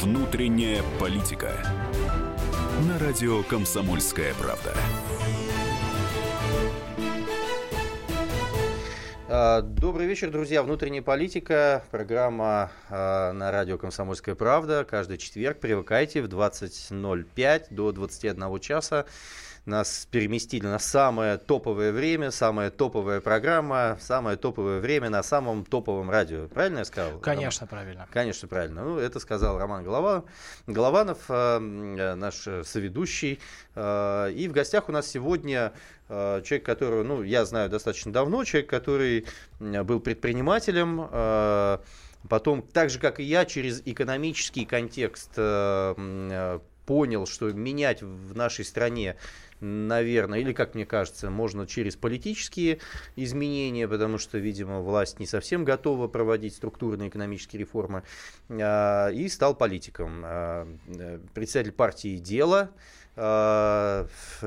Внутренняя политика. На радио Комсомольская правда. А, добрый вечер, друзья. Внутренняя политика. Программа а, на радио «Комсомольская правда». Каждый четверг. Привыкайте в 20.05 до 21 часа нас переместили на самое топовое время, самая топовая программа, самое топовое время на самом топовом радио. Правильно я сказал? Конечно, Роман? правильно. Конечно, правильно. Ну, это сказал Роман Голова, Голованов, э, наш соведущий. Э, и в гостях у нас сегодня э, человек, которого, ну, я знаю достаточно давно, человек, который был предпринимателем, потом, так же, как и я, через экономический контекст понял, что менять в нашей стране наверное, или, как мне кажется, можно через политические изменения, потому что, видимо, власть не совсем готова проводить структурные экономические реформы, а, и стал политиком. А, председатель партии «Дело», а,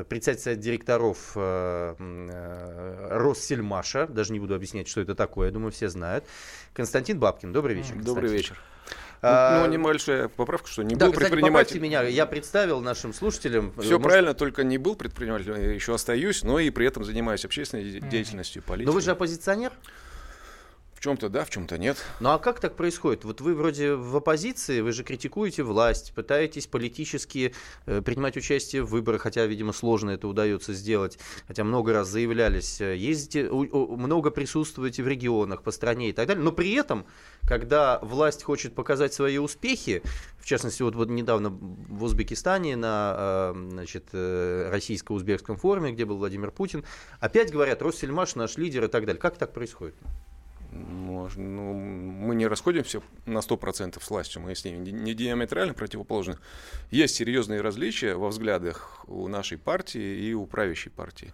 председатель совета директоров Россельмаша, даже не буду объяснять, что это такое, я думаю, все знают. Константин Бабкин, добрый вечер. Добрый вечер. А, ну, небольшая поправка, что не да, был кстати, предпринимателем. меня, я представил нашим слушателям. Все может... правильно, только не был предпринимателем, я еще остаюсь, но и при этом занимаюсь общественной деятельностью, политикой. Но вы же оппозиционер? В чем-то да, в чем-то нет. Ну а как так происходит? Вот вы вроде в оппозиции, вы же критикуете власть, пытаетесь политически э, принимать участие в выборах, хотя, видимо, сложно это удается сделать, хотя много раз заявлялись, э, ездите, у, у, много присутствуете в регионах, по стране и так далее, но при этом, когда власть хочет показать свои успехи, в частности, вот, вот недавно в Узбекистане на э, э, российско-узбекском форуме, где был Владимир Путин, опять говорят, Россельмаш наш лидер и так далее. Как так происходит? Ну, мы не расходимся на 100% с властью, мы с ними не диаметрально противоположны. Есть серьезные различия во взглядах у нашей партии и у правящей партии.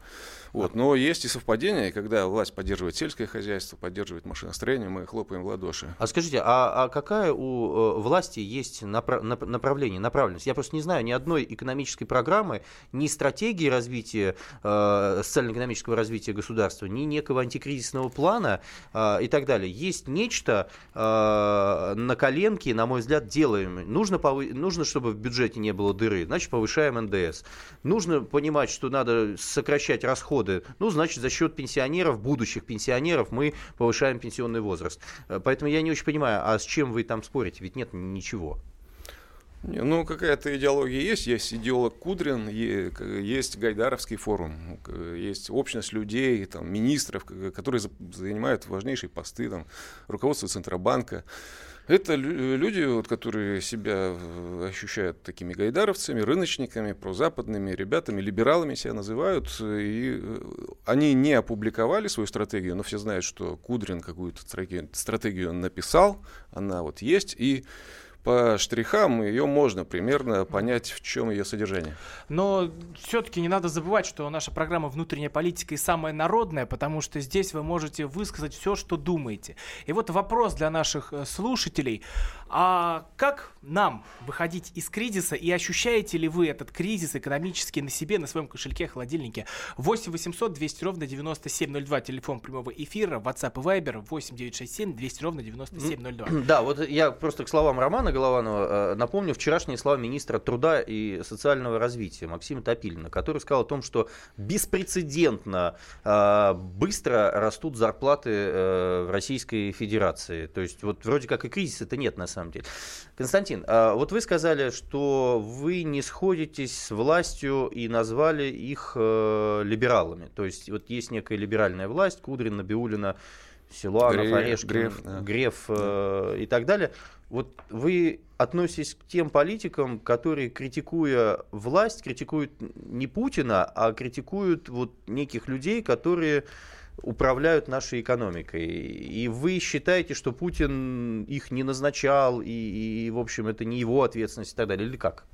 Вот. Но есть и совпадения, когда власть поддерживает сельское хозяйство, поддерживает машиностроение, мы хлопаем в ладоши. А скажите, а, а какая у э, власти есть направ, направление, направленность? Я просто не знаю ни одной экономической программы, ни стратегии развития, э, социально-экономического развития государства, ни некого антикризисного плана э, и так далее. Есть нечто э, на коленке, на мой взгляд, делаем. Нужно, повы... Нужно, чтобы в бюджете не было дыры, значит, повышаем НДС. Нужно понимать, что надо сокращать расходы доходы. Ну, значит, за счет пенсионеров, будущих пенсионеров, мы повышаем пенсионный возраст. Э, поэтому я не очень понимаю, а с чем вы там спорите? Ведь нет ничего. Ну, какая-то идеология есть. Есть идеолог Кудрин, есть Гайдаровский форум, есть общность людей, там, министров, которые занимают важнейшие посты, там, руководство Центробанка. Это люди, вот, которые себя э, ощущают такими гайдаровцами, рыночниками, прозападными ребятами, либералами себя называют. И э, они не опубликовали свою стратегию, но все знают, что Кудрин какую-то стратегию написал, она вот есть. И по штрихам ее можно примерно понять, в чем ее содержание. Но все-таки не надо забывать, что наша программа «Внутренняя политика» и самая народная, потому что здесь вы можете высказать все, что думаете. И вот вопрос для наших э, слушателей. А как нам выходить из кризиса и ощущаете ли вы этот кризис экономически на себе, на своем кошельке, холодильнике? 8 800 200 ровно 9702, телефон прямого эфира, WhatsApp и Viber 8 967 200 ровно 9702. Да, вот я просто к словам Романа Голованова э, напомню вчерашние слова министра труда и социального развития Максима Топилина, который сказал о том, что беспрецедентно э, быстро растут зарплаты э, в Российской Федерации. То есть вот вроде как и кризиса-то нет на самом деле. Константин, вот вы сказали, что вы не сходитесь с властью и назвали их либералами. То есть вот есть некая либеральная власть, Кудрин, Набиулина, Силуанов, Греф, Орешкин, Греф, да. Греф э, и так далее. Вот вы относитесь к тем политикам, которые, критикуя власть, критикуют не Путина, а критикуют вот неких людей, которые управляют нашей экономикой. И вы считаете, что Путин их не назначал, и, и в общем, это не его ответственность и так далее, или как?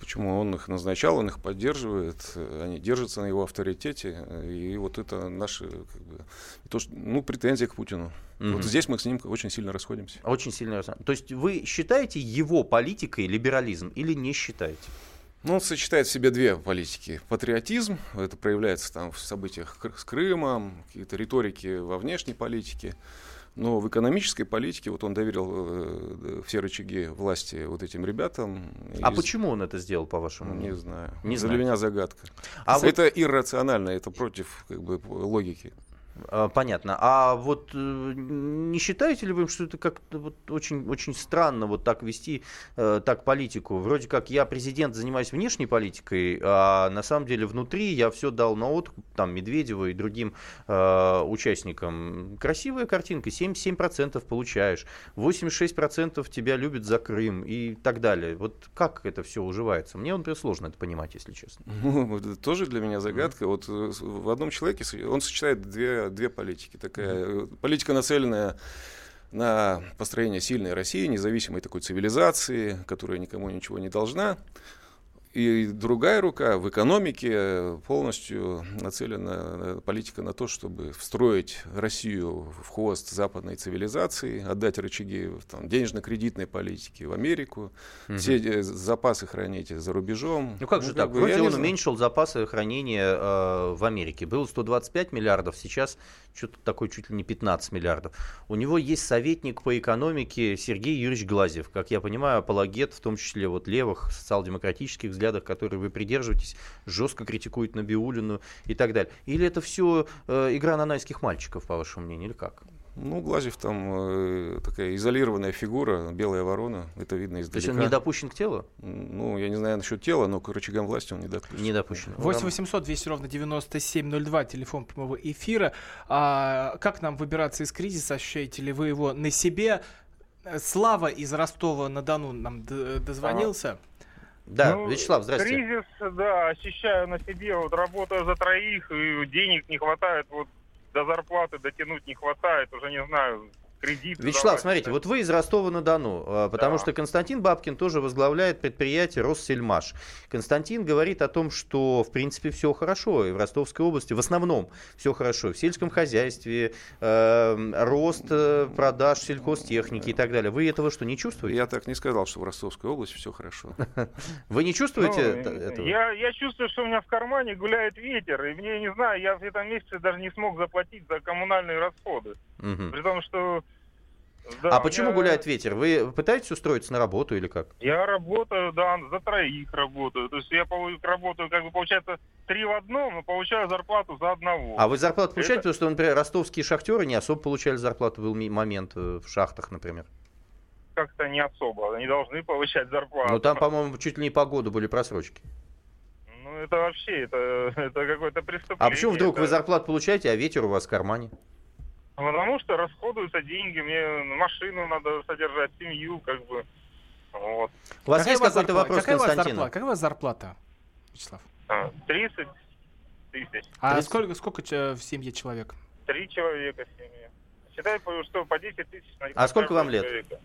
Почему он их назначал, он их поддерживает, они держатся на его авторитете, и вот это наши как бы, то, что, ну, претензии к Путину. Угу. Вот здесь мы с ним очень сильно расходимся. Очень сильно расходимся. То есть вы считаете его политикой либерализм или не считаете? Ну, он сочетает в себе две политики. Патриотизм, это проявляется там в событиях с Крымом, какие-то риторики во внешней политике. Но в экономической политике вот он доверил э, все рычаги власти вот этим ребятам. А из... почему он это сделал, по-вашему? Не знаю. Не Для знаю. меня загадка. А это вот... иррационально, это против как бы, логики. А, понятно. А вот э, не считаете ли вы, что это как-то вот очень, очень странно вот так вести э, так политику? Вроде как я президент, занимаюсь внешней политикой, а на самом деле внутри я все дал на откуп там Медведеву и другим э, участникам. Красивая картинка, 77% получаешь, 86% тебя любят за Крым и так далее. Вот как это все уживается? Мне, например, сложно это понимать, если честно. Ну, это тоже для меня загадка. Вот э, в одном человеке он сочетает две две политики. Такая mm-hmm. политика, нацеленная на построение сильной России, независимой такой цивилизации, которая никому ничего не должна. И другая рука в экономике полностью нацелена политика на то, чтобы встроить Россию в хвост западной цивилизации, отдать рычаги там, денежно-кредитной политики в Америку, угу. все запасы хранить за рубежом. Ну как же ну, так? Бы, Вроде он уменьшил запасы хранения э, в Америке. Было 125 миллиардов, сейчас что-то такое чуть ли не 15 миллиардов. У него есть советник по экономике Сергей Юрьевич Глазев, как я понимаю, апологет, в том числе вот левых социал-демократических взглядах, которые вы придерживаетесь, жестко критикует Набиулину и так далее. Или это все э, игра нанайских мальчиков, по вашему мнению, или как? Ну, Глазев там э, такая изолированная фигура, белая ворона, это видно издалека. То есть он не допущен к телу? Ну, я не знаю насчет тела, но к рычагам власти он не допущен. Не допущен. 8 800 200 ровно 9702, телефон прямого эфира. А, как нам выбираться из кризиса? Ощущаете ли вы его на себе? Слава из Ростова-на-Дону нам дозвонился. Да, ну, Вячеслав, здравствуйте. Кризис, да, ощущаю на себе. Вот работаю за троих, и денег не хватает. Вот до зарплаты дотянуть не хватает, уже не знаю, кредит. Вячеслав, давать. смотрите, вот вы из Ростова-на-Дону, а, потому да. что Константин Бабкин тоже возглавляет предприятие Россельмаш. Константин говорит о том, что в принципе все хорошо, и в Ростовской области в основном все хорошо. В сельском хозяйстве, э, рост э, продаж сельхозтехники и так далее. Вы этого что, не чувствуете? Я так не сказал, что в Ростовской области все хорошо. Вы не чувствуете ну, этого? Я, я чувствую, что у меня в кармане гуляет ветер, и мне, не знаю, я в этом месяце даже не смог заплатить за коммунальные расходы. Угу. При том, что да, а почему я... гуляет ветер? Вы пытаетесь устроиться на работу или как? Я работаю, да, за троих работаю. То есть я работаю, как бы, получается, три в одном, но получаю зарплату за одного. А вы зарплату получаете, Это... потому что, например, ростовские шахтеры не особо получали зарплату, был момент э, в шахтах, например? Как-то не особо, они должны получать зарплату. Ну там, по-моему, чуть ли не по году были просрочки. Ну это вообще, это, это какое-то преступление. А почему вдруг это... вы зарплату получаете, а ветер у вас в кармане? Потому что расходуются деньги, мне машину надо содержать, семью, как бы. Вот. У вас какая есть какой-то вопрос, какая Константин? Какая у вас зарплата, Вячеслав? 30 а, тысяч. А 30... сколько, сколько в семье человек? Три человека в семье. Считай, что по 10 тысяч на А сколько вам лет? Человека.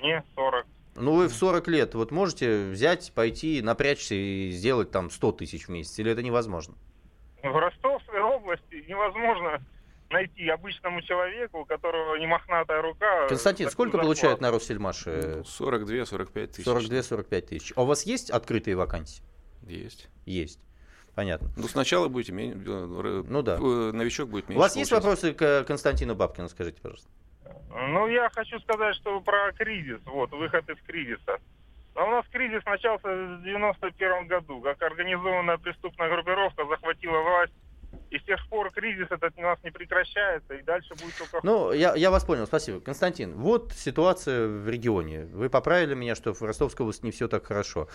Мне 40. Ну, вы в 40 лет вот можете взять, пойти, напрячься и сделать там 100 тысяч в месяц? Или это невозможно? В Ростовской области невозможно найти обычному человеку, у которого не мохнатая рука. Константин, сколько зарплату. получает на Россельмаше? 42-45 тысяч. 42-45 тысяч. А у вас есть открытые вакансии? Есть. Есть. Понятно. Ну, сначала будете меньше, э, ну, да. Э, новичок будет меньше. У вас есть вопросы к Константину Бабкину, скажите, пожалуйста? Ну, я хочу сказать, что про кризис, вот, выход из кризиса. А у нас кризис начался в 91 году, как организованная преступная группировка захватила власть и с тех пор кризис этот у нас не прекращается, и дальше будет только... Ну, я, я вас понял, спасибо. Константин, вот ситуация в регионе. Вы поправили меня, что в Ростовской области не все так хорошо.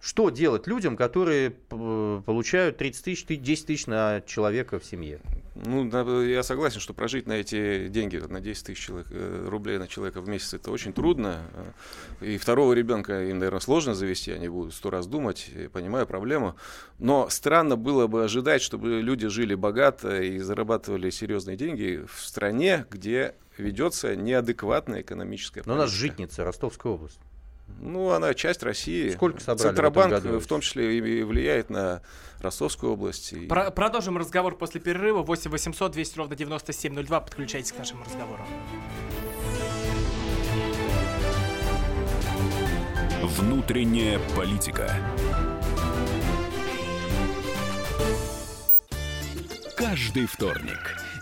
Что делать людям, которые получают 30 тысяч, 10 тысяч на человека в семье? Ну, я согласен, что прожить на эти деньги, на 10 тысяч э, рублей на человека в месяц, это очень трудно. И второго ребенка им, наверное, сложно завести, они будут сто раз думать, понимаю проблему. Но странно было бы ожидать, чтобы люди жили богато и зарабатывали серьезные деньги в стране, где ведется неадекватная экономическая политика. Но у нас житница, Ростовская область. Ну, она часть России. Сколько собрали Центробанк в, этом году? в том числе и влияет на Ростовскую область. И... Про продолжим разговор после перерыва. 8 800 200 ровно 9702. Подключайтесь к нашему разговору. Внутренняя политика. Каждый вторник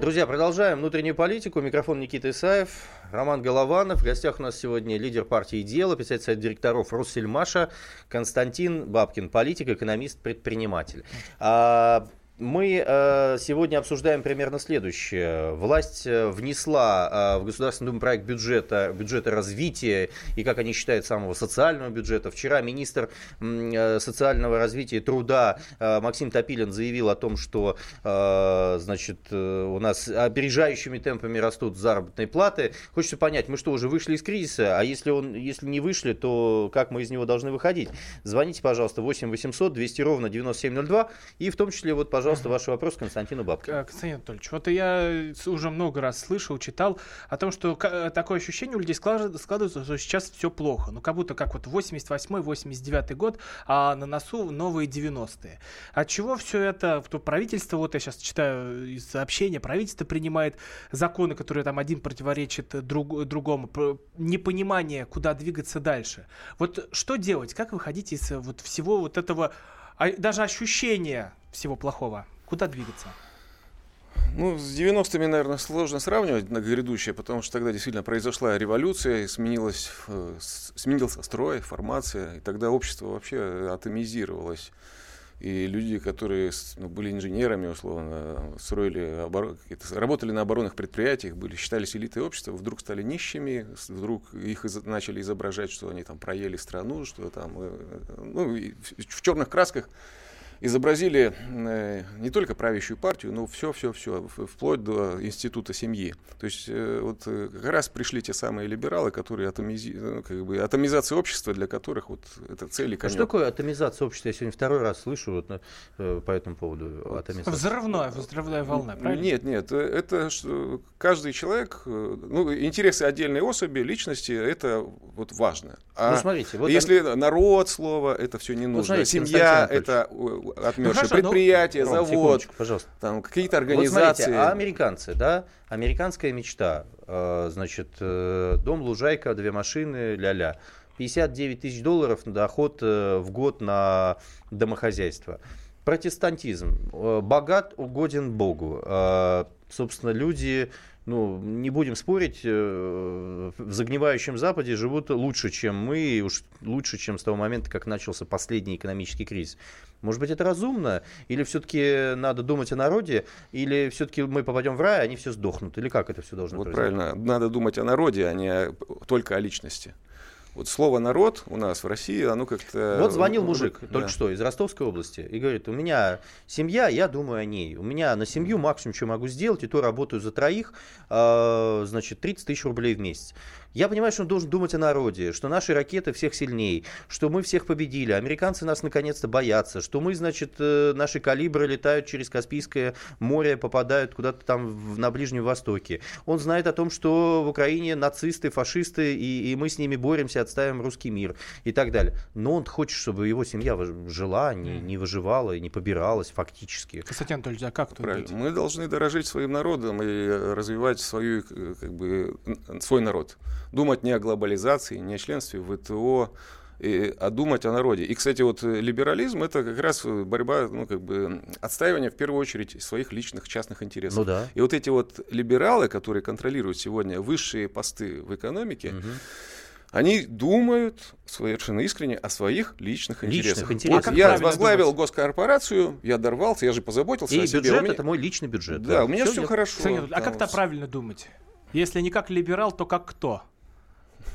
Друзья, продолжаем внутреннюю политику. Микрофон Никита Исаев, Роман Голованов. В гостях у нас сегодня лидер партии «Дело», председатель совета директоров Россельмаша Константин Бабкин, политик, экономист, предприниматель. Мы э, сегодня обсуждаем примерно следующее. Власть э, внесла э, в Государственную Думу проект бюджета, бюджета развития и, как они считают, самого социального бюджета. Вчера министр социального развития и труда Максим Топилин заявил о том, что значит, у нас опережающими темпами растут заработные платы. Хочется понять, мы что, уже вышли из кризиса? А если, он, если не вышли, то как мы из него должны выходить? Звоните, пожалуйста, 8 800 200 ровно 9702 и в том числе, вот, пожалуйста, ваш вопрос Константину Бабкину. Э, Константин Анатольевич, вот я уже много раз слышал, читал о том, что ка- такое ощущение у людей склад- складывается, что сейчас все плохо. Ну, как будто как вот 88-89 год, а на носу новые 90-е. От чего все это? То правительство, вот я сейчас читаю из сообщения, правительство принимает законы, которые там один противоречит друг- другому. Непонимание, куда двигаться дальше. Вот что делать? Как выходить из э, вот всего вот этого, а, даже ощущения всего плохого? Куда двигаться? Ну, с 90-ми, наверное, сложно сравнивать на грядущее, потому что тогда действительно произошла революция, сменилась, э, сменился строй, формация, и тогда общество вообще атомизировалось. И люди, которые ну, были инженерами, условно, строили, какие-то- работали на оборонных предприятиях, были, считались элитой общества, вдруг стали нищими, вдруг их из- начали изображать, что они там проели страну, что там, э, ну, и в, в черных красках изобразили э, не только правящую партию, но все-все-все, вплоть до института семьи. То есть э, вот э, как раз пришли те самые либералы, которые атомизи... ну, как бы, атомизация общества, для которых вот это цель и А что такое атомизация общества? Я сегодня второй раз слышу вот, на- по этому поводу атомизация. Взрывная, взрывная волна, правильно? Нет, нет, это что каждый человек, ну, интересы отдельной особи, личности, это вот важно. А Ну, смотрите, вот если народ, слово, это все не Ну, нужно. смотрите, Семья, это хорошо, ну, предприятие, Ром, завод, пожалуйста. там какие-то Вот организации. смотрите, а американцы, да, американская мечта, э, значит, э, дом, лужайка, две машины, ля-ля. 59 тысяч долларов на доход э, в год на домохозяйство. Протестантизм. Э, Богат, угоден Богу. Э, Собственно, люди, ну, не будем спорить, э, в загнивающем Западе живут лучше, чем мы, и уж лучше, чем с того момента, как начался последний экономический кризис. Может быть, это разумно? Или все-таки надо думать о народе? Или все-таки мы попадем в рай, а они все сдохнут? Или как это все должно Вот произойти? правильно, надо думать о народе, а не только о личности. Вот слово народ у нас в России, оно как-то. Вот звонил мужик да. только что из Ростовской области и говорит, у меня семья, я думаю о ней. У меня на семью максимум, что могу сделать, и то работаю за троих, э, значит, 30 тысяч рублей в месяц. Я понимаю, что он должен думать о народе, что наши ракеты всех сильнее, что мы всех победили, американцы нас наконец-то боятся, что мы, значит, э, наши калибры летают через Каспийское море, попадают куда-то там в- на Ближнем Востоке. Он знает о том, что в Украине нацисты, фашисты, и, и мы с ними боремся, отставим русский мир и так далее. Но он хочет, чтобы его семья жила, не, не выживала и не побиралась фактически. Константин Анатольевич, а как тут Правильно. Мы должны дорожить своим народом и э, развивать свою, э, как бы, свой народ. Думать не о глобализации, не о членстве в ВТО, и- а думать о народе. И, кстати, вот э, либерализм это как раз э, борьба, ну, как бы отстаивание в первую очередь своих личных частных интересов. Ну да. И вот эти вот либералы, которые контролируют сегодня высшие посты в экономике, Они думают совершенно искренне о своих личных, Личных интересах. интересах. Вот А я возглавил думать? госкорпорацию, я дорвался, я же позаботился И о себе. бюджет меня- это мой личный бюджет. Да, у меня Всё, все я- хорошо. Кстати, а как-то правильно думать? Если не как либерал, то как кто?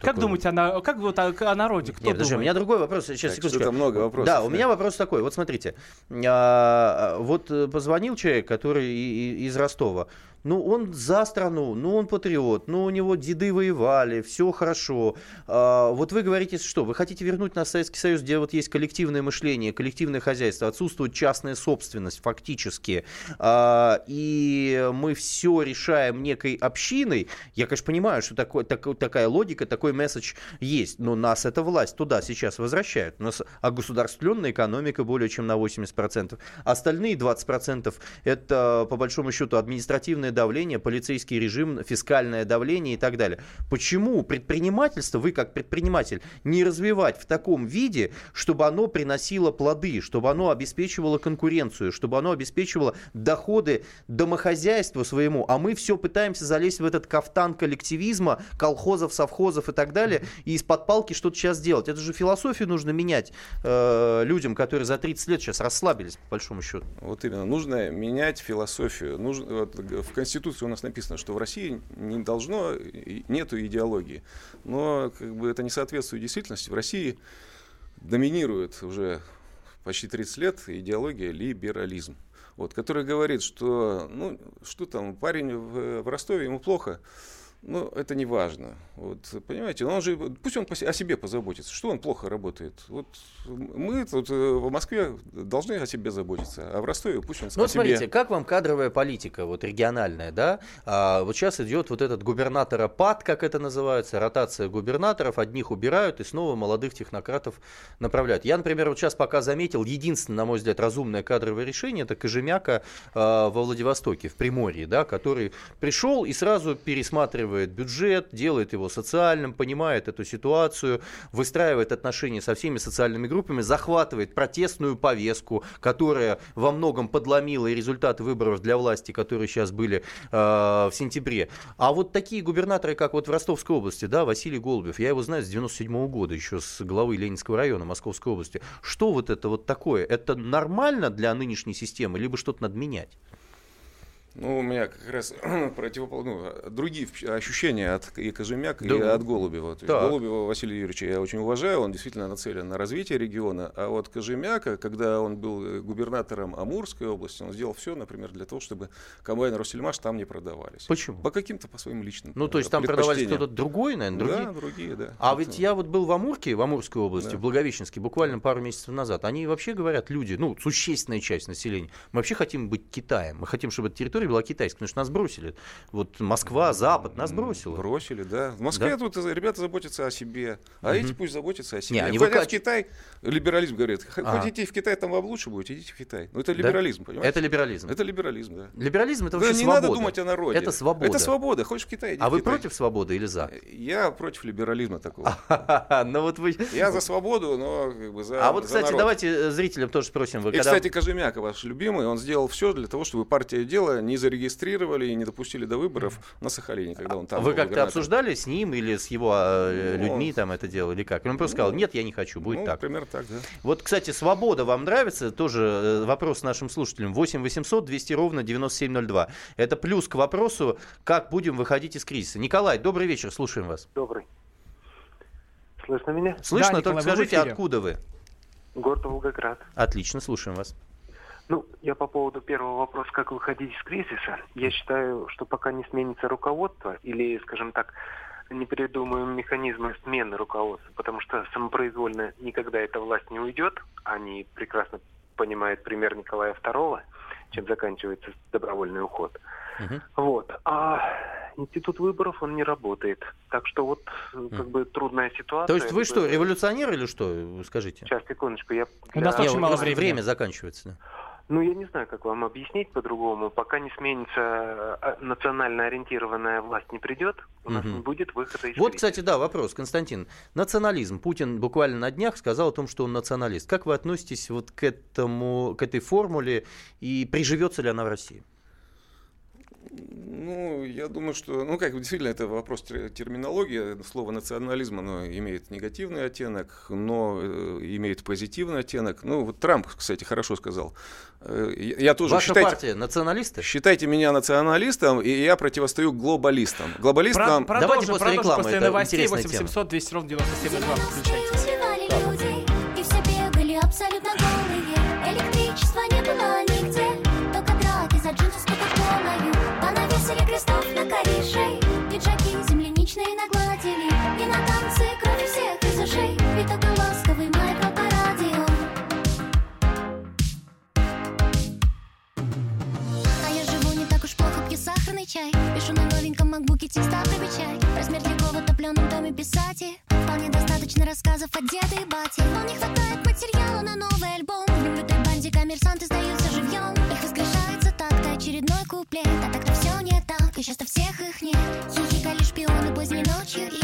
Как такое. думаете о, на- как вот о, о народе? Кто Нет, подожди, у меня другой вопрос. Сейчас, Так, секундочку. много вопросов, Да, у меня вопрос такой. Вот смотрите. а, Вот э, позвонил человек, который из Ростова. Ну, он за страну, ну, он патриот, ну, у него деды воевали, все хорошо. А, Вот вы говорите, что вы хотите вернуть нас в Советский Союз, где вот есть коллективное мышление, коллективное хозяйство, отсутствует частная собственность фактически, А, и мы все решаем некой общиной. Я, конечно, понимаю, что такой, такой- такая логика, такой месседж есть, но нас эта власть туда сейчас возвращает. У нас огосударствленная экономика более чем на 80%. Остальные 20% это, по большому счету, административное давление, полицейский режим, фискальное давление и так далее. Почему предпринимательство, вы как предприниматель, не развивать в таком виде, чтобы оно приносило плоды, чтобы оно обеспечивало конкуренцию, чтобы оно обеспечивало доходы домохозяйству своему, а мы все пытаемся залезть в этот кафтан коллективизма, колхозов, совхозов и так далее, и из-под палки что-то сейчас делать. Это же философию нужно менять э, людям, которые за 30 лет сейчас расслабились, по большому счету. Вот именно. Нужно менять философию. Нужно, вот, в Конституции у нас написано, что в России не должно, нету идеологии. Но как бы это не соответствует действительности. В России доминирует уже почти 30 лет идеология либерализм. Вот, который говорит, что, ну, что там, парень в, в Ростове, ему плохо, ну, это не важно. Вот, понимаете, он же, пусть он о себе позаботится. Что он плохо работает? Вот мы тут э, в Москве должны о себе заботиться, а в Ростове пусть он Ну, смотрите, себе. как вам кадровая политика, вот региональная, да? А, вот сейчас идет вот этот губернаторопад, как это называется, ротация губернаторов, одних убирают и снова молодых технократов направляют. Я, например, вот сейчас пока заметил, единственное, на мой взгляд, разумное кадровое решение, это Кожемяка а, во Владивостоке, в Приморье, да, который пришел и сразу пересматривает бюджет, делает его социальным, понимает эту ситуацию, выстраивает отношения со всеми социальными группами, захватывает протестную повестку, которая во многом подломила и результаты выборов для власти, которые сейчас были э, в сентябре. А вот такие губернаторы, как вот в Ростовской области, да, Василий Голубев, я его знаю с 97 года, еще с главы Ленинского района Московской области. Что вот это вот такое? Это нормально для нынешней системы, либо что-то надо менять? Ну, у меня как раз противоположные, ну, другие вп- ощущения от и и Да. от Голубева. То есть. Голубева Василия Юрьевича я очень уважаю, он действительно нацелен на развитие региона. А вот Кожемяка, когда он был э, губернатором Амурской области, он сделал все, например, для того, чтобы комбайн Россельмаш там не продавались. Почему? По каким-то по своим личным Ну, то э, есть там продавались кто-то другой, наверное, другие? Да, другие, да. А ведь я вот был в Амурке, в Амурской области, Да. в Благовещенске, буквально пару месяцев назад. Они вообще говорят, люди, ну, существенная часть населения, мы вообще хотим быть Китаем. Мы хотим, чтобы эта территория была китайской, потому что нас бросили. Вот Москва, Запад нас бросила. Бросили, да. В Москве Да? тут ребята заботятся о себе, а эти пусть заботятся о себе. они Хотят выкач- в Китай, либерализм говорит, хотите в Китай, там вам лучше будет, идите в Китай. Ну это Да? либерализм, понимаете? Это либерализм. Это либерализм, да. Либерализм это Да, вообще не свобода. надо думать о народе. Это свобода. Это свобода. Хочешь в Китай, иди А в вы Китай. против свободы или за? Я против либерализма такого. Ну вот вы... Я за свободу, но как бы за А вот, кстати, давайте э, зрителям тоже спросим. И, кстати, Кожемяка, ваш любимый, он сделал все для того, чтобы партия дела не зарегистрировали и не допустили до выборов на Сахалине, когда он там Вы как-то обсуждали с ним или с его э, Ну, людьми там это дело, или как? Он просто сказал, нет, я не хочу, будет ну, так. примерно так, да. Вот, кстати, свобода вам нравится? Тоже э, вопрос нашим слушателям. 8 800 200 ровно 9702. Это плюс к вопросу, как будем выходить из кризиса. Николай, добрый вечер, слушаем вас. Добрый. Слышно меня? Слышно, Николай, только в скажите, откуда вы? Город Волгоград. Отлично, слушаем вас. Ну, я по поводу первого вопроса, как выходить из кризиса. Я считаю, что пока не сменится руководство или, скажем так, не придумаем механизмы смены руководства, потому что самопроизвольно никогда эта власть не уйдет. Они прекрасно понимают пример Николая II, чем заканчивается добровольный уход. Мгм. Вот. А институт выборов, он не работает. Так что вот как бы трудная ситуация. То есть вы что, революционер или что? Скажите. Сейчас, секундочку. Я У нас очень мало времени. время заканчивается. да. Ну, я не знаю, как вам объяснить по-другому. Пока не сменится э, национально ориентированная власть не придет, у нас Мгм. не будет выхода из Вот, кризиса. кстати, да, вопрос, Константин. Национализм. Путин буквально на днях сказал о том, что он националист. Как вы относитесь вот к этому, к этой формуле и приживется ли она в России? Ну, я думаю, что, ну, как действительно, это вопрос терминологии. Слово национализм, оно имеет негативный оттенок, но э, имеет позитивный оттенок. Ну, вот Трамп, кстати, хорошо сказал. Э, я тоже Ваша считайте, партия националисты? Считайте меня националистом, и я противостою глобалистам. Глобалистам... Про, Давайте продолжим, после продолжим рекламы, после новостей интересная 8700 200 ровно 9702. Включайтесь. Чай. Пишу на новеньком макбуке текста примечай Размер легкого в топленом доме писать и Вполне достаточно рассказов от деда и бати не хватает материала на новый альбом. В небрютой банде коммерсанты сдаются живьем. Их воскрешается так-то очередной куплет. А так-то все не так, и сейчас-то всех их нет. Хихикали шпионы поздней ночью и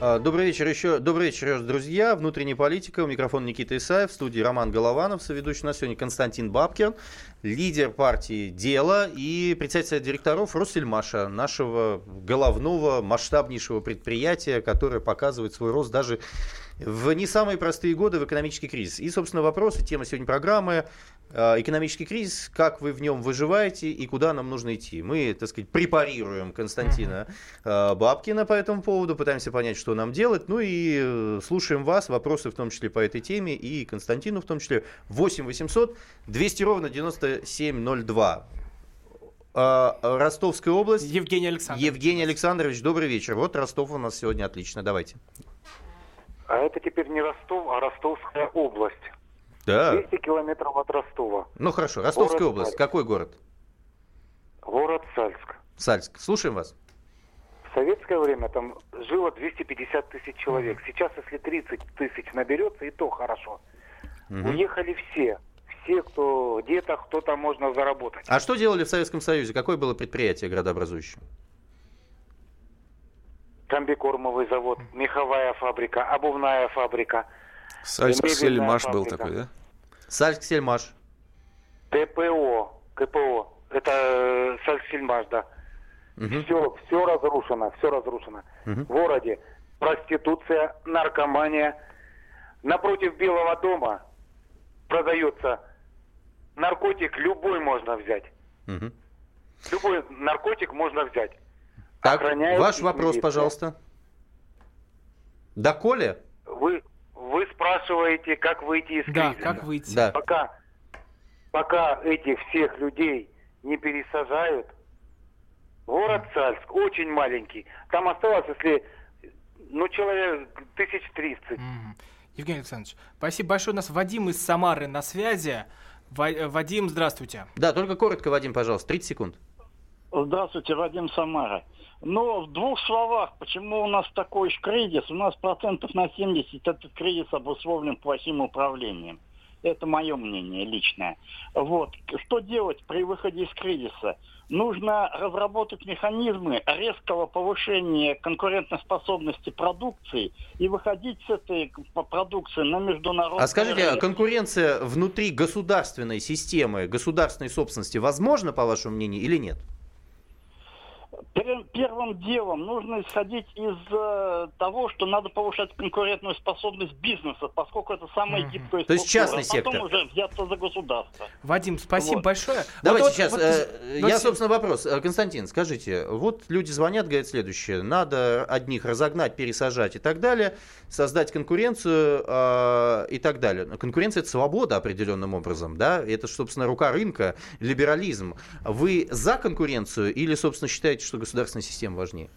Добрый вечер еще, добрый вечер, друзья. Внутренняя политика. У микрофона Никита Исаев. В студии Роман Голованов. Соведущий нас сегодня Константин Бабкин. Лидер партии «Дело» и председатель директоров Россельмаша, нашего головного, масштабнейшего предприятия, которое показывает свой рост даже в не самые простые годы в экономический кризис. И, собственно, вопрос и тема сегодня программы э, «Экономический кризис. Как вы в нем выживаете и куда нам нужно идти?» Мы, так сказать, препарируем Константина э, Бабкина по этому поводу, пытаемся понять, что нам делать. Ну и э, слушаем вас, вопросы в том числе по этой теме и Константину в том числе. 8 800 200 ровно 9702. А, Ростовская область. Евгений Александрович. Евгений Александрович, добрый вечер. Вот Ростов у нас сегодня отлично. Давайте. А это теперь не Ростов, а Ростовская область. Да. 200 километров от Ростова. Ну хорошо. Ростовская Город область. Сальск. Какой город? Город Сальск. Сальск. Слушаем вас. В советское время там жило 250 тысяч человек. Сейчас, если 30 тысяч наберется, и то хорошо. Уехали все. Все, кто где-то, кто там можно заработать. А что делали в Советском Союзе? Какое было предприятие градообразующее? Комбикормовый завод, меховая фабрика, обувная фабрика, Сальск Мебельная Сельмаш был такой, да? Сальск Сельмаш. ТПО, КПО. Это э, Сальсельмаш, да. Мгм. Все, все разрушено, все разрушено. Мгм. В городе проституция, наркомания. Напротив Белого дома продается наркотик, любой можно взять. Мгм. Любой наркотик можно взять. Так, ваш вопрос, милиция. пожалуйста. Доколе? Вы, вы спрашиваете, как выйти из Да, кризиса. как выйти? Да. Пока, пока этих всех людей не пересажают, город Сальск очень маленький. Там осталось, если, ну, человек тысяч тридцать. Мгм. Евгений Александрович, спасибо большое. У нас Вадим из Самары на связи. Ва- э, Вадим, здравствуйте. Да, только коротко, Вадим, пожалуйста, 30 секунд. Здравствуйте, Вадим Самара. Но в двух словах, почему у нас такой кризис? У нас процентов на 70 этот кризис обусловлен плохим управлением. Это мое мнение личное. Вот. Что делать при выходе из кризиса? Нужно разработать механизмы резкого повышения конкурентоспособности продукции и выходить с этой продукции на международный А скажите, а рынок. конкуренция внутри государственной системы, государственной собственности возможна, по вашему мнению, или нет? Пер- Первым делом нужно исходить из э, того, что надо повышать конкурентную способность бизнеса, поскольку это самая гибкая То есть частный а потом сектор. уже взяться за государство. Вадим, спасибо Вот. большое. Давайте Вот- сейчас. вот- э, вот я, собственно, вопрос. Э, Константин, скажите, вот люди звонят, говорят следующее: надо одних разогнать, пересажать и так далее, создать конкуренцию э, и так далее. Конкуренция это свобода определенным образом, да? Это, собственно, рука рынка, либерализм. Вы за конкуренцию или, собственно, считаете, что государственная система важнее?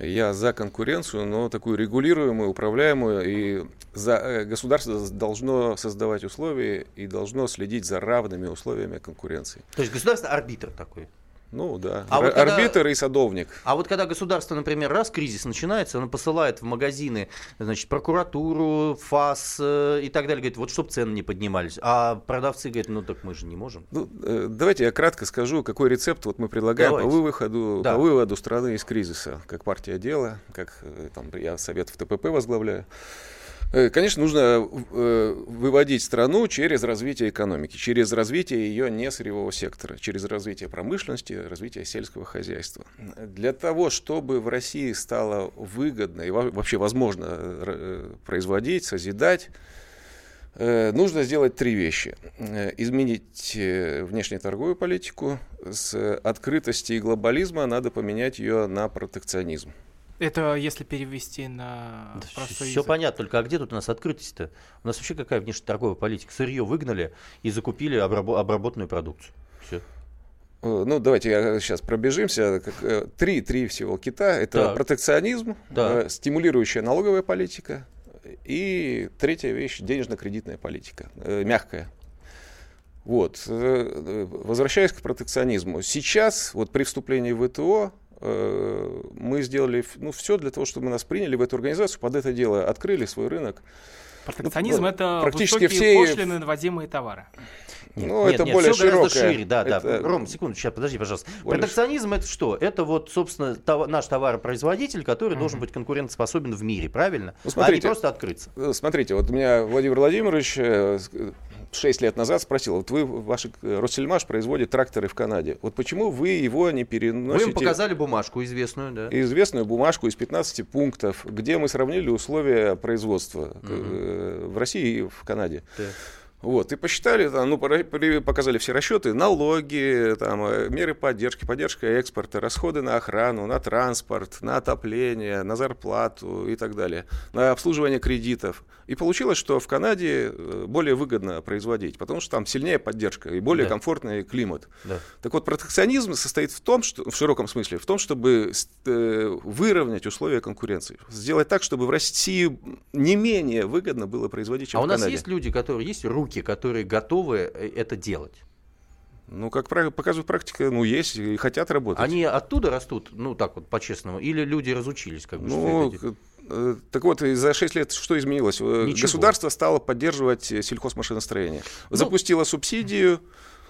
Я за конкуренцию, но такую регулируемую, управляемую. И за, э, государство должно создавать условия и должно следить за равными условиями конкуренции. То есть государство арбитр такой. Ну да, А Ар- вот когда- арбитр и садовник. А вот когда государство, например, раз кризис начинается, оно посылает в магазины, значит, прокуратуру, ФАС э, и так далее, говорит, вот чтобы цены не поднимались. А продавцы говорят, ну так мы же не можем. Ну, э, давайте я кратко скажу, какой рецепт вот мы предлагаем Давайте. по выходу, Да. по выводу страны из кризиса, как партия дела, как э, там, я Совет в ТПП возглавляю. Э, Конечно, нужно э, выводить страну через развитие экономики, через развитие ее несырьевого сектора, через развитие промышленности, развитие сельского хозяйства. Для того, чтобы в России стало выгодно и во- вообще возможно э, производить, созидать, Нужно сделать три вещи. Изменить внешнеторговую политику. С открытости и глобализма надо поменять ее на протекционизм. Это если перевести на простой Все язык. понятно, только а где тут у нас открытость-то? У нас вообще какая внешнеторговая политика? Сырье выгнали и закупили обрабо- обработанную продукцию. Все. Э, Ну, давайте я сейчас пробежимся. Как, э, Три, три всего кита. Это Так. протекционизм, Да. э, стимулирующая налоговая политика и третья вещь – денежно-кредитная политика, э, мягкая. Вот. э, э, Возвращаясь к протекционизму. Сейчас, вот при вступлении в ВТО, э, мы сделали ну, все для того, чтобы нас приняли в эту организацию, под это дело открыли свой рынок. Протекционизм Ну, это практически высокие все- пошлины на ввозимые товары. Ну, это более всё гораздо широкое. шире, да, да. Это- Ром, секунду, сейчас, подожди, пожалуйста. Более Протекционизм это что? Это вот, собственно, това- наш товаропроизводитель, который должен быть конкурентоспособен в мире, правильно? Ну, а не смотрите. просто открыться. Э, Смотрите, вот меня Владимир Владимирович э, с- э, шесть лет назад спросил, вот вы, ваш э, Россельмаш производит тракторы в Канаде, вот почему вы его не Вы переносите... им показали бумажку известную, да? известную бумажку из 15 пунктов, где мы сравнили условия производства э, в России и в Канаде. Так. Вот, и посчитали, там, ну, показали все расчеты, налоги, там, э, меры поддержки, поддержка экспорта, расходы на охрану, на транспорт, на отопление, на зарплату и так далее, на обслуживание кредитов. И получилось, что в Канаде э, более выгодно производить, потому что там сильнее поддержка и более Да. комфортный климат. Да. Так вот, протекционизм состоит в том, что, в широком смысле, в том, чтобы э, выровнять условия конкуренции. Сделать так, чтобы в России не менее выгодно было производить, чем А у в нас Канаде. есть люди, которые есть руки, которые готовы э, это делать. Ну, как показывает практика, ну, есть и хотят работать. Они оттуда растут, ну так вот по-честному, или люди разучились, как бы. что Ну, это к- э, так вот, за 6 лет что изменилось? Э, Ничего. Государство стало поддерживать сельхозмашиностроение. Ну, Запустило субсидию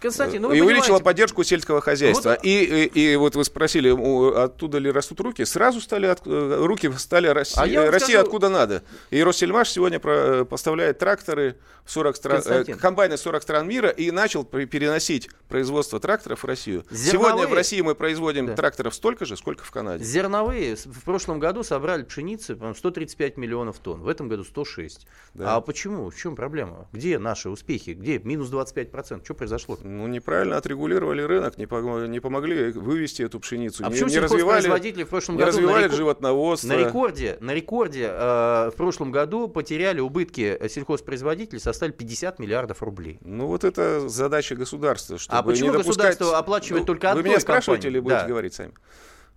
Константин, ну и понимаете, поддержку сельского хозяйства. Вот- И, и, и вот вы спросили, оттуда ли растут руки? Сразу стали от- э, руки стали России, А я вам России скажу- откуда надо. И Россельмаш сегодня про- поставляет тракторы в 40 стран, э, комбайны 40 стран мира и начал переносить производство тракторов в Россию. Сегодня Зерновые- в России мы производим Да. тракторов столько же, сколько в Канаде. Зерновые в прошлом году собрали пшеницы по-моему, 135 миллионов тонн, в этом году 106. Да. А почему? В чем проблема? Где наши успехи? Где минус 25%? Что произошло? Ну, неправильно отрегулировали рынок, не, пом- не помогли вывести эту пшеницу, А не, почему не развивали, в прошлом не году на развивали реку- животноводство. На рекорде, на рекорде э, в прошлом году потеряли убытки э, сельхозпроизводителей составили 50 миллиардов рублей. Ну, вот это задача государства, чтобы А почему не допускать... государство оплачивает Ну, только Вы одной меня спрашиваете компании? или будете Да. говорить сами?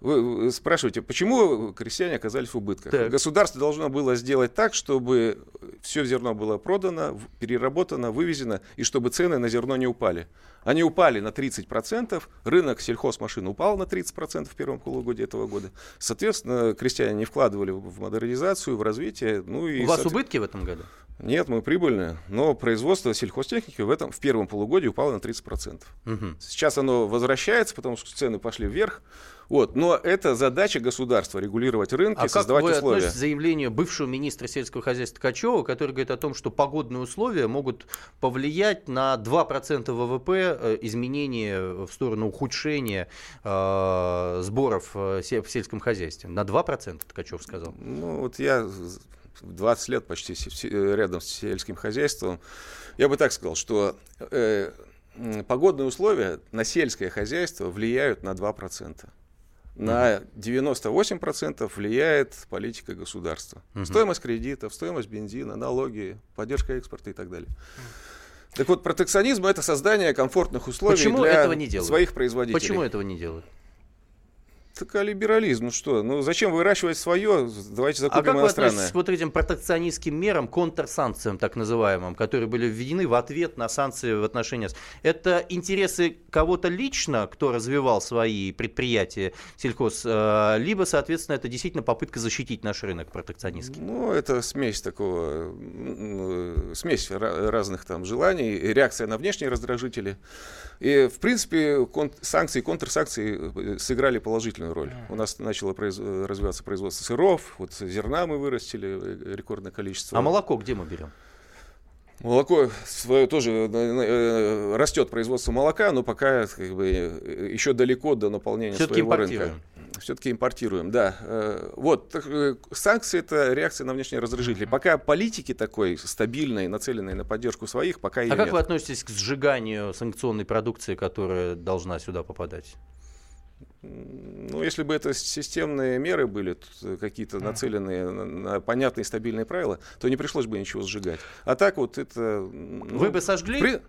Вы спрашиваете, почему крестьяне оказались в убытках? Так. Государство должно было сделать так, чтобы все зерно было продано, переработано, вывезено, и чтобы цены на зерно не упали. Они упали на 30%, рынок сельхозмашин упал на 30% в первом полугодии этого года. Соответственно, крестьяне не вкладывали в модернизацию, в развитие. Ну, и, У вас соответ- убытки в этом году? Нет, мы прибыльные, но производство сельхозтехники в этом в первом полугодии упало на 30%. Мгм. Сейчас оно возвращается, потому что цены пошли вверх. Вот. Но это задача государства регулировать рынки, А как создавать вы условия. к заявлению бывшего министра сельского хозяйства Ткачева, который говорит о том, что погодные условия могут повлиять на 2% ВВП э, изменения в сторону ухудшения э, сборов э, в сельском хозяйстве? На 2% Ткачев сказал. Ну, вот я з- 20 лет почти рядом с сельским хозяйством. Я бы так сказал, что э, погодные условия на сельское хозяйство влияют на 2%. На 98% влияет политика государства. Стоимость кредитов, стоимость бензина, налоги, поддержка экспорта и так далее. Так вот, протекционизм это создание комфортных условий Почему для этого не делают? своих производителей. Почему этого не делают? Так а либерализм, ну что? Ну зачем выращивать свое? Давайте А как закупим вы иностранное. относитесь к вот этим протекционистским мерам, контрсанкциям так называемым, которые были введены в ответ на санкции в отношении... Это интересы кого-то лично, кто развивал свои предприятия сельхоз, э, либо, соответственно, это действительно попытка защитить наш рынок протекционистский? Ну, это смесь такого, смесь ра- разных там желаний, реакция на внешние раздражители. И, в принципе, кон- санкции и контрсанкции э, сыграли положительную роль. У нас начало произ- э, развиваться производство сыров, вот зерна мы вырастили э, рекордное количество. А молоко где мы берем? Молоко свое тоже э, растет производство молока, но пока как бы, еще далеко до наполнения Всё-таки своего рынка. Все-таки импортируем, да. Э, Вот, э, санкции это реакция на внешние раздражители. Пока политики такой стабильной, нацеленной на поддержку своих, пока и А как нет. вы относитесь к сжиганию санкционной продукции, которая должна сюда попадать? Ну, если бы это системные меры были, э, какие-то нацеленные на, понятные стабильные правила, то не пришлось бы ничего сжигать. А так вот это... ну, Вы бы сожгли? При-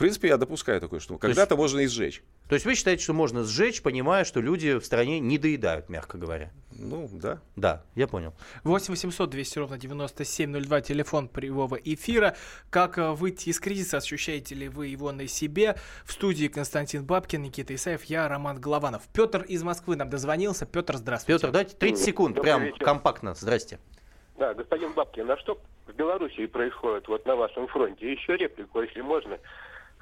принципе, я допускаю такое, что есть- когда-то можно и сжечь. То есть вы считаете, что можно сжечь, понимая, что люди в стране не доедают, мягко говоря? Ну, да. Да, я понял. 8 800 200 ровно 9702, телефон прямого эфира. Как э, выйти из кризиса, ощущаете ли вы его на себе? В студии Константин Бабкин, Никита Исаев, я Роман Голованов. Петр из Москвы нам дозвонился. Петр, здравствуйте. Петр, дайте 30 секунд, Добрый прям вечер. компактно. Здрасте. Да, господин Бабкин, а что в Белоруссии происходит вот на вашем фронте? Еще реплику, если можно.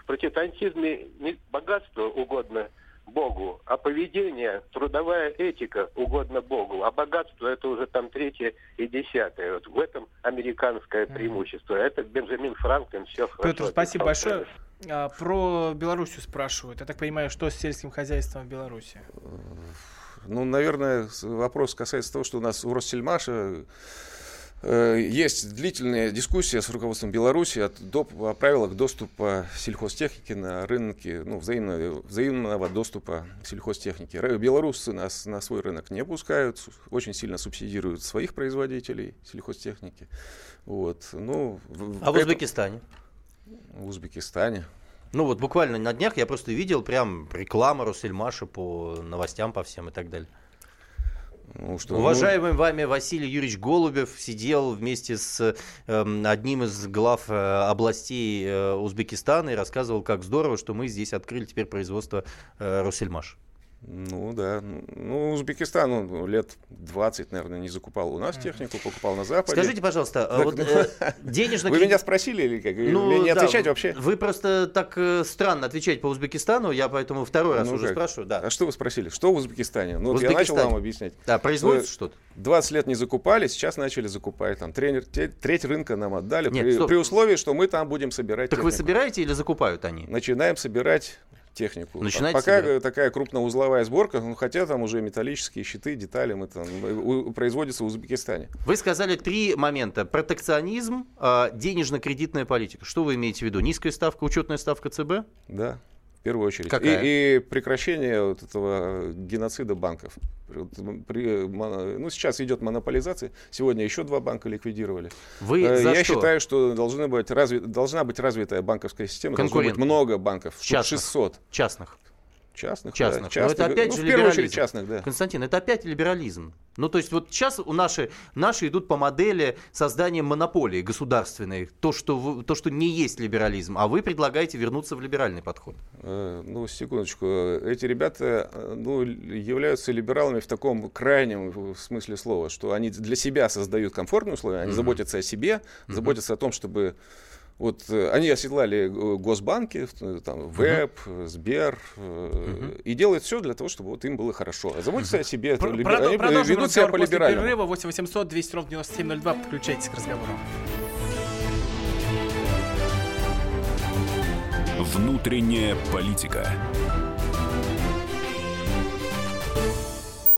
Протестантизме не богатство угодно Богу, а поведение, трудовая этика угодно Богу, а богатство это уже там третье и десятое. Вот в этом американское преимущество. Это Бенджамин Франклин все хорошо. Петр, спасибо большое. А, про Белоруссию спрашивают. Я так понимаю, что с сельским хозяйством в Беларуси? Ну, наверное, вопрос касается того, что у нас у Россельмаша есть длительная дискуссия с руководством Беларуси о, доп- о правилах доступа сельхозтехники на рынке, ну, взаимного, взаимного доступа сельхозтехники. Р- Белорусы нас на свой рынок не пускают, очень сильно субсидируют своих производителей сельхозтехники. Вот. Ну, в- А в Узбекистане? В Узбекистане. Ну вот буквально на днях я просто видел прям рекламу Россельмаша по новостям, по всем и так далее. Ну, что, ну, Уважаемый вами Василий Юрьевич Голубев сидел вместе с эм, одним из глав э, областей э, Узбекистана и рассказывал, как здорово, что мы здесь открыли теперь производство э, Россельмаш. Ну да. Ну, Узбекистан ну, лет 20, наверное, не закупал у нас технику, покупал на Западе. Скажите, пожалуйста, а Так, вот ну, э, денежно... Вы меня спросили или как? Ну, не да, отвечать вообще? Вы просто так э, странно отвечаете по Узбекистану, я поэтому второй раз Ну уже как? спрашиваю. Да, А что вы спросили? Что в Узбекистане? Ну, В вот я начал Узбекистане. вам объяснять. да производится Вы что-то? 20 лет не закупали, сейчас начали закупать. Там тренер, треть рынка нам отдали, Нет, при, стоп. при условии, что мы там будем собирать Так вы технику. собираете или закупают они? Начинаем собирать технику. Начинаете Пока собирать? такая крупноузловая сборка, ну, хотя там уже металлические щиты, детали мы там, э, у- производятся в Узбекистане. Вы сказали три момента. Протекционизм, э, денежно-кредитная политика. Что вы имеете в виду? Низкая ставка, учетная ставка ЦБ? Да, в первую очередь. Какая? И, и прекращение вот этого геноцида банков. При- ну, сейчас идет монополизация. Сегодня еще два банка ликвидировали. Вы Э, за Я что? считаю, что должны быть разви- должна быть развитая банковская система. Должно быть много банков. Частных. 600. Частных. Частных, Частных. да, частных. Но это опять ну, же в первую очередь либерализм. частных, да. Константин, это опять либерализм. Ну, то есть вот сейчас у наши, наши идут по модели создания монополии государственной, то что, то, что не есть либерализм, а вы предлагаете вернуться в либеральный подход. Э, Ну, секундочку. Эти ребята э, ну, являются либералами в таком крайнем в смысле слова, что они для себя создают комфортные условия, они Мгм. заботятся о себе, Мгм. заботятся о том, чтобы... Вот э, они оседлали э, госбанки, э, там, ВЭБ, э, Сбер, э, и делают все для того, чтобы вот им было хорошо. А заботятся о себе. это Пр- либер- Они ведут себя по-либеральному. перерыва. 8 800 200 ровно 9702. Подключайтесь к разговору. Внутренняя политика.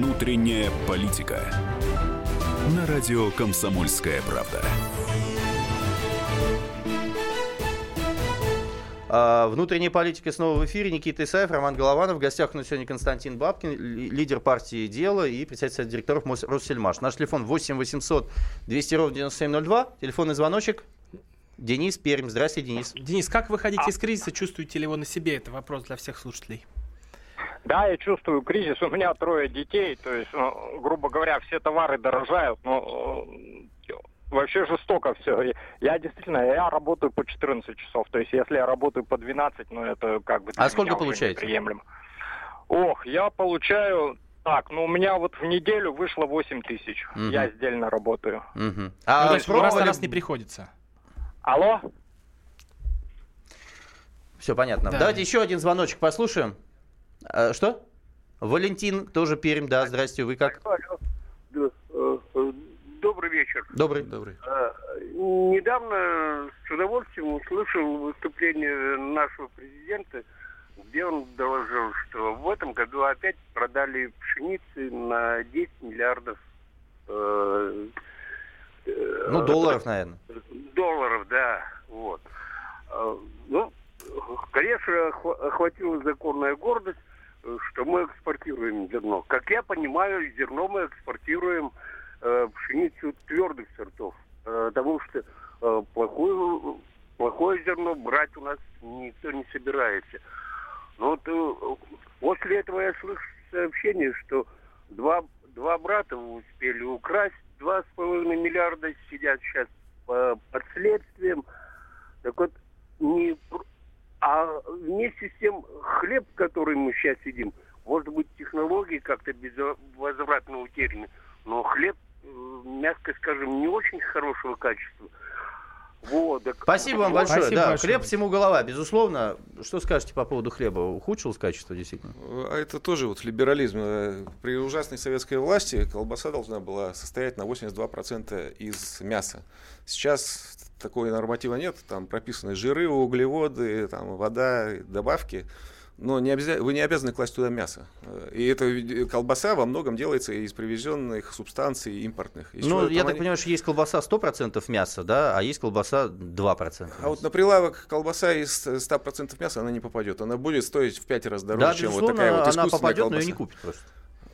Внутренняя политика. На радио «Комсомольская правда». А, Внутренняя политика снова в эфире. Никита Исаев, Роман Голованов. В гостях у нас сегодня Константин Бабкин, ли- лидер партии «Дело» и председатель Совета директоров Россельмаш. Наш телефон 8 800 200 ровно 9702. Телефонный звоночек. Денис Пермь. Здравствуйте, Денис. Денис, как выходить из кризиса? Чувствуете ли его на себе? Это вопрос для всех слушателей. Да, я чувствую кризис. У меня трое детей, то есть, ну, грубо говоря, все товары дорожают, но э, вообще жестоко все. Я действительно, я работаю по 14 часов, то есть, если я работаю по 12, ну, это как бы... для А сколько меня уже получаете? неприемлемо. Ох, я получаю... Так, ну у меня вот в неделю вышло 8 тысяч. Мгм. Я сдельно работаю. Ну, А то есть раз на пробовали- раз не приходится. Алло? Все понятно. Да. Давайте еще один звоночек послушаем. А, что? Валентин, тоже Пермь, да, здрасте, вы как? Добрый вечер. Добрый. Добрый. А, Недавно с удовольствием услышал выступление нашего президента, где он доложил, что в этом году опять продали пшеницы на 10 миллиардов э, э, Ну, долларов, наверное. долларов, да. Вот. А, Ну, конечно, охва- охватила законная гордость, э, что мы экспортируем зерно. Как я понимаю, зерно мы экспортируем э, пшеницу твердых сортов, э, потому что э, плохое, плохое зерно брать у нас никто не собирается. Но вот э, после этого я слышу сообщение, что два, два брата успели украсть, два с половиной миллиарда сидят сейчас по- под следствием. Так вот, не, пр- а вместе с тем хлеб, который мы сейчас едим, может быть, технологии как-то безвозвратно утеряны, но хлеб, э, мягко скажем, не очень хорошего качества. Вот, так- Спасибо вам большое. Спасибо да, большое. хлеб всему голова, безусловно. Что скажете по поводу хлеба? Ухудшилось качество, действительно? А это тоже вот либерализм. Э, При ужасной советской власти колбаса должна была состоять на 82% из мяса. Сейчас такой норматива нет. Там прописаны жиры, углеводы, там, вода, добавки. Но не обяза- вы не обязаны класть туда мясо. Э, И эта ведь колбаса во многом делается из привезенных субстанций импортных. Из Ну, я так они- понимаю, что есть колбаса 100% мяса, да, а есть колбаса 2%. А вот на прилавок колбаса из 100% мяса она не попадет. Она будет стоить в 5 раз дороже, да, чем вот такая вот она искусственная попадет, но колбаса. ее не купит просто.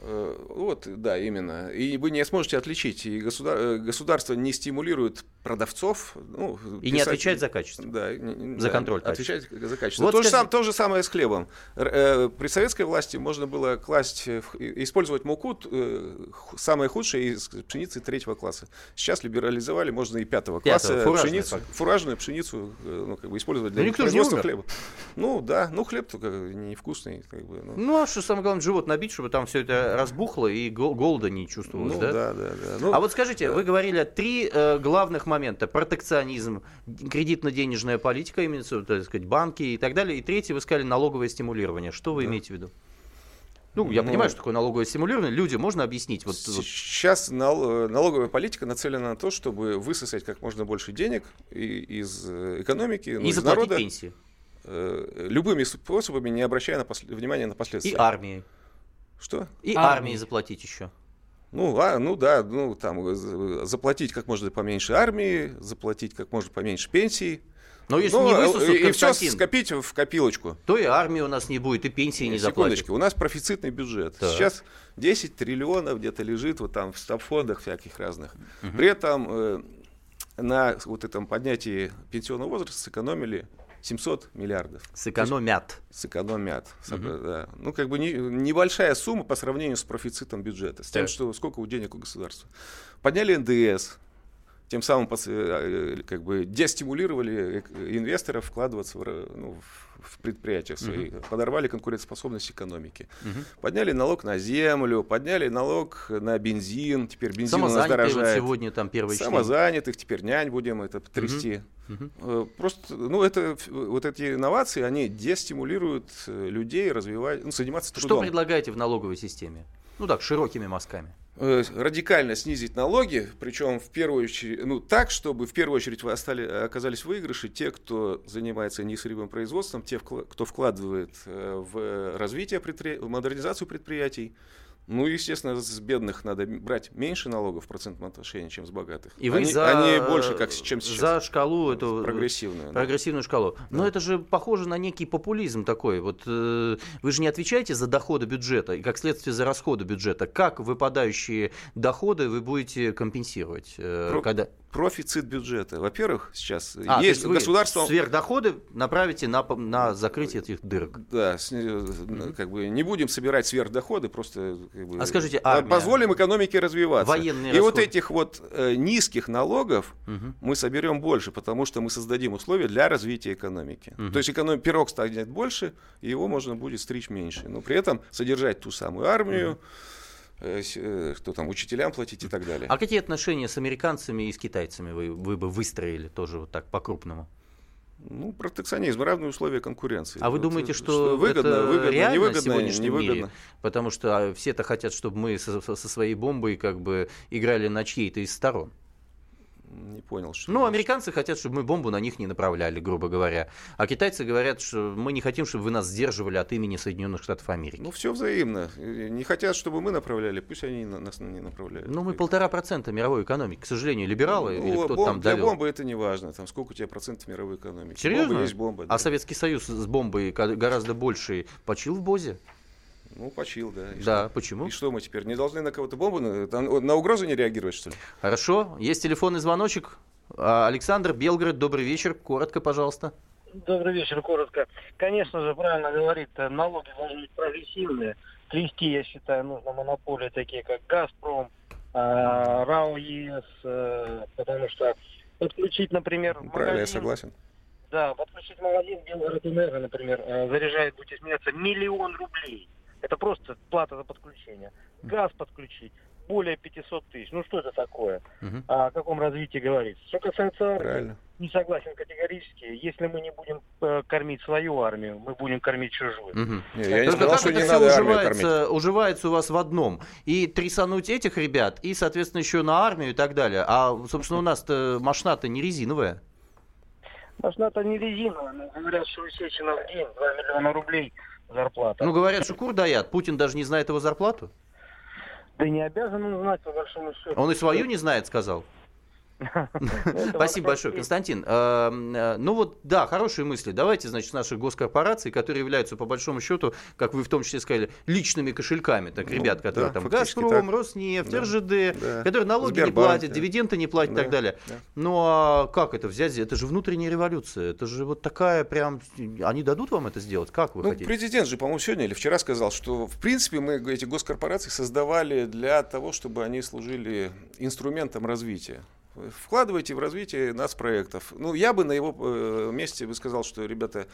Э, Вот, да, именно. И вы не сможете отличить. И государ- э, государство не стимулирует продавцов. Ну, И не отвечает за качество. Да, За да, контроль Отвечать за качество. Вот то, же скажи- сам- то же самое с хлебом. Э, При советской власти можно было класть, э, использовать муку э, самое худшее из пшеницы третьего класса. Сейчас либерализовали, можно и пятого класса Пятого, фуражную пшеницу, фактически. фуражную пшеницу э, ну, как бы использовать для Ну, никто же не производства хлеба. Ну да, ну хлеб только невкусный. Как бы, ну. Ну, а что самое главное, живот набить, чтобы там все это разбухло и гол- голода не чувствовалось, Ну, да? да, да, да. Ну, а вот скажите, вы говорили три э, главных момента. Протекционизм, кредитно-денежная политика, имеется, так сказать, банки и так далее. И третий, вы сказали, налоговое стимулирование. Что вы имеете в виду? Ну, я Ну, понимаю, что такое налоговое стимулирование. Люди, можно объяснить? Вот, вот Сейчас нал- налоговая политика нацелена на то, чтобы высосать как можно больше денег и- из э, экономики, ну, и из заплатить народа, пенсии. э, любыми способами, не обращая на посл- внимания на последствия. И армии. Что? И Армии. армии заплатить еще. Ну, а, ну да, ну там э, за- заплатить как можно поменьше армии, заплатить как можно поменьше пенсий. Но если Ну, не э, высосут, и, все скопить в копилочку. то и армии у нас не будет, и пенсии не заплатят. Секундочку, у нас профицитный бюджет. Так. Сейчас 10 триллионов где-то лежит вот там в стабфондах всяких разных. При этом э, на вот этом поднятии пенсионного возраста сэкономили 700 миллиардов. Сэкономят. Сэкономят. Мгм. Да. Ну, как бы не- небольшая сумма по сравнению с профицитом бюджета. С тем, Так. что сколько у денег у государства. Подняли НДС, тем самым э, э, как бы дестимулировали э, инвесторов вкладываться в, ну, в- предприятия свои, подорвали конкурентоспособность экономики. Мгм. Подняли налог на землю, подняли налог на бензин, теперь бензин у нас Самозанятые вот дорожает. сегодня там чтение. Самозанятых, теперь нянь будем это трясти. Мгм. Э, Просто, ну, это, вот эти инновации, они дестимулируют людей развивать, ну, заниматься Что трудом. предлагаете в налоговой системе? Ну так, широкими мазками. Э, радикально снизить налоги, причем в первую очередь, ну так, чтобы в первую очередь вы остали, оказались в выигрыше те, кто занимается несырьевым производством, те, кто вкладывает э, в развитие предпри- модернизацию предприятий. Ну, естественно, с бедных надо брать меньше налогов в процентном отношении, чем с богатых. И вы они, за, они больше, как чем сейчас. за шкалу эту Прогрессивную, да. прогрессивную шкалу. Но это же похоже на некий популизм такой. Вот э, вы же не отвечаете за доходы бюджета и как следствие за расходы бюджета. Как выпадающие доходы вы будете компенсировать, э, Про- когда Профицит бюджета. Во-первых, сейчас А, есть государство... сверхдоходы направите на, на закрытие этих дырок. Да, с- э, как бы не будем собирать сверхдоходы, просто как бы, А скажите, армия? позволим экономике развиваться. Военные И вот расходы. этих вот э, низких налогов Мгм. мы соберем больше, потому что мы создадим условия для развития экономики. Мгм. То есть эконом... пирог станет больше, и его можно будет стричь меньше. Но при этом содержать ту самую армию, э, что там, учителям платить и так далее. А какие отношения с американцами и с китайцами вы, вы бы выстроили тоже вот так по-крупному? Ну, протекционизм, равные условия конкуренции. А вы Вот, думаете, э, что, выгодно, это выгодно, реально в невыгодно, сегодняшнем невыгодно. мире? Потому что а, все-то хотят, чтобы мы со- со своей бомбой как бы играли на чьей-то из сторон. Не понял, что... Ну, американцы хотят, чтобы мы бомбу на них не направляли, грубо говоря. А китайцы говорят, что мы не хотим, чтобы вы нас сдерживали от имени Соединенных Штатов Америки. Ну, все взаимно. Не хотят, чтобы мы направляли, пусть они на- нас не направляют. Ну, мы полтора процента мировой экономики. К сожалению, либералы Ну, или кто-то бом- там Для довел. бомбы это не важно. Там сколько у тебя процентов мировой экономики. Серьезно? Бомба есть бомба. да. А Советский Союз с бомбой гораздо больше почил в Бозе? Ну, почил, да. И Да, что? почему? И что мы теперь? Не должны на кого-то бомбу? На, на угрозу не реагировать, что ли? Хорошо. Есть телефонный звоночек. А, Александр Белгород, добрый вечер. Коротко, пожалуйста. Добрый вечер, коротко. Конечно же, правильно говорит, э, налоги должны быть прогрессивные. Трясти, я считаю, нужно монополии такие, как «Газпром», э, РАО ЕС, э, потому что подключить, например, Правильно, я магазин, согласен. да, подключить магазин Белгород-Энерго, например, э, заряжает, будете смеяться, миллион рублей. Это просто плата за подключение. Газ подключить более 500 тысяч. Ну что это такое? А о каком развитии говорится? Что касается армии, Правильно. не согласен категорически. Если мы не будем э, кормить свою армию, мы будем кормить чужую. Не, я не Только сказал, что это не все надо армию уживается, уживается у вас в одном? И трясануть этих ребят, и, соответственно, еще на армию и так далее. А, собственно, у нас-то машина-то не резиновая. Машина-то не резиновая, но говорят, что у Сечина в день 2 миллиона рублей зарплата. Ну, говорят, что кур даят. Путин даже не знает его зарплату. Да не обязан он знать, по большому счету. Он и свою не знает, сказал. Спасибо большое, Константин. Э, э, Ну вот, да, хорошие мысли. Давайте, значит, наших госкорпораций, которые являются, по большому счету, как вы в том числе сказали, личными кошельками, так, Ну, ребят, которые там Газпром. Роснефть, РЖД, которые налоги не платят, дивиденды не платят и так далее. да. Ну а как это взять? Это же внутренняя революция. Это же вот такая прям... Они дадут вам это сделать? Как вы Ну, хотите? президент же, по-моему, сегодня или вчера сказал, что, в принципе, мы эти госкорпорации создавали для того, чтобы они служили инструментом развития. Вкладывайте в развитие нас проектов. Ну, я бы на его э, месте бы сказал, что, ребята,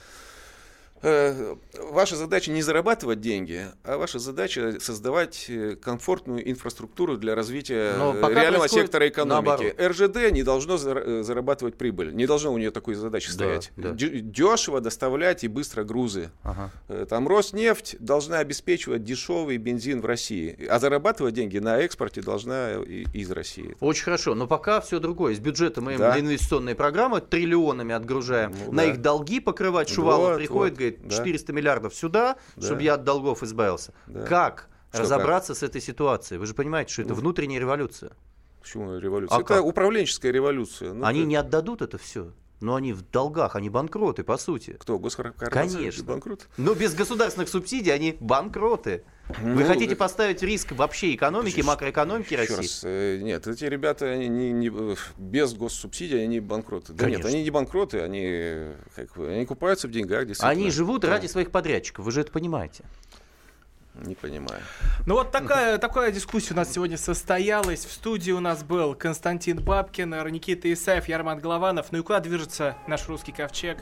ваша задача не зарабатывать деньги, а ваша задача создавать э, комфортную инфраструктуру для развития э, реального сектора экономики. наоборот. РЖД не должно зар- зарабатывать прибыль, не должно у нее такой задачи Да, стоять. да. Дешево доставлять и быстро грузы. Ага. Э, Там Роснефть должна обеспечивать дешевый бензин в России, а зарабатывать деньги на экспорте должна из России. Очень хорошо, но пока все другое. Из бюджета мы Да. инвестиционные программы триллионами отгружаем. Ну, на да. их долги покрывать Шувалов Вот, приходит, вот, говорит, да. 400 миллиардов сюда, Да. чтобы я от долгов избавился. Да. Как Что разобраться с этой ситуацией? Вы же понимаете, что это Ну, внутренняя революция. Почему революция? А Это как? управленческая революция. Ну, они это- не отдадут это все. Но они в долгах, они банкроты, по сути. Кто, госкорпорации? Конечно. Банкрот? Но без государственных субсидий они банкроты. Вы Ну, хотите это- поставить риск вообще экономики, макроэкономики Еще России? раз, э, нет, эти ребята они не, не- э, без госсубсидий они банкроты. Да нет, Конечно. они не банкроты, они, как они купаются в деньгах. Они живут Да, ради своих подрядчиков, вы же это понимаете. Не понимаю. Ну вот такая, такая дискуссия у нас сегодня состоялась. В студии у нас был Константин Бабкин, Никита Исаев, Ярман Голованов. Ну и куда движется наш русский ковчег?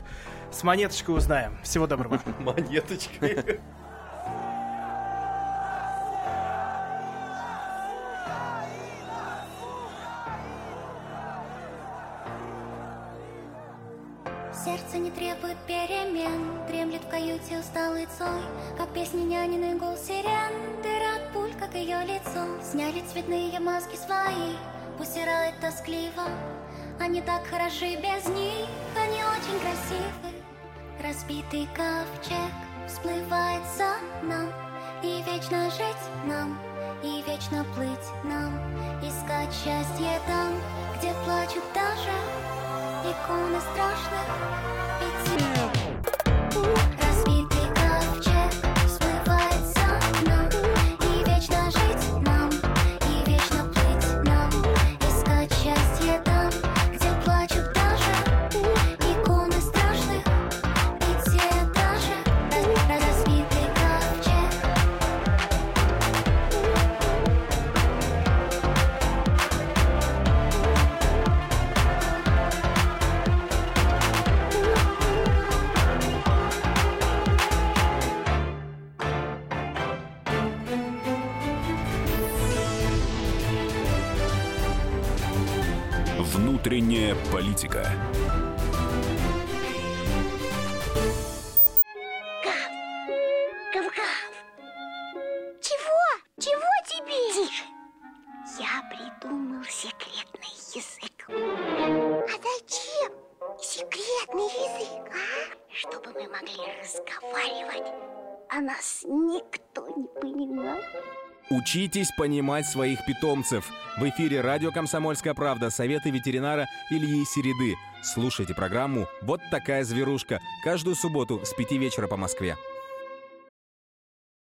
С монеточкой узнаем. Всего доброго. Монеточкой. Сердце не требует перемен Дремлет в каюте усталый Цой Как песни няниный гул сирен. От пуль, как ее лицо Сняли цветные маски свои Усирает тоскливо Они так хороши без них. Они очень красивы Разбитый ковчег Всплывает за нам И вечно жить нам И вечно плыть нам Искать счастье там Где плачут даже иконы страшных пятен. Нас никто не понимал. Учитесь понимать своих питомцев. В эфире радио «Комсомольская правда» советы ветеринара Ильи Середы. Слушайте программу «Вот такая зверушка» каждую субботу с 5 вечера по Москве.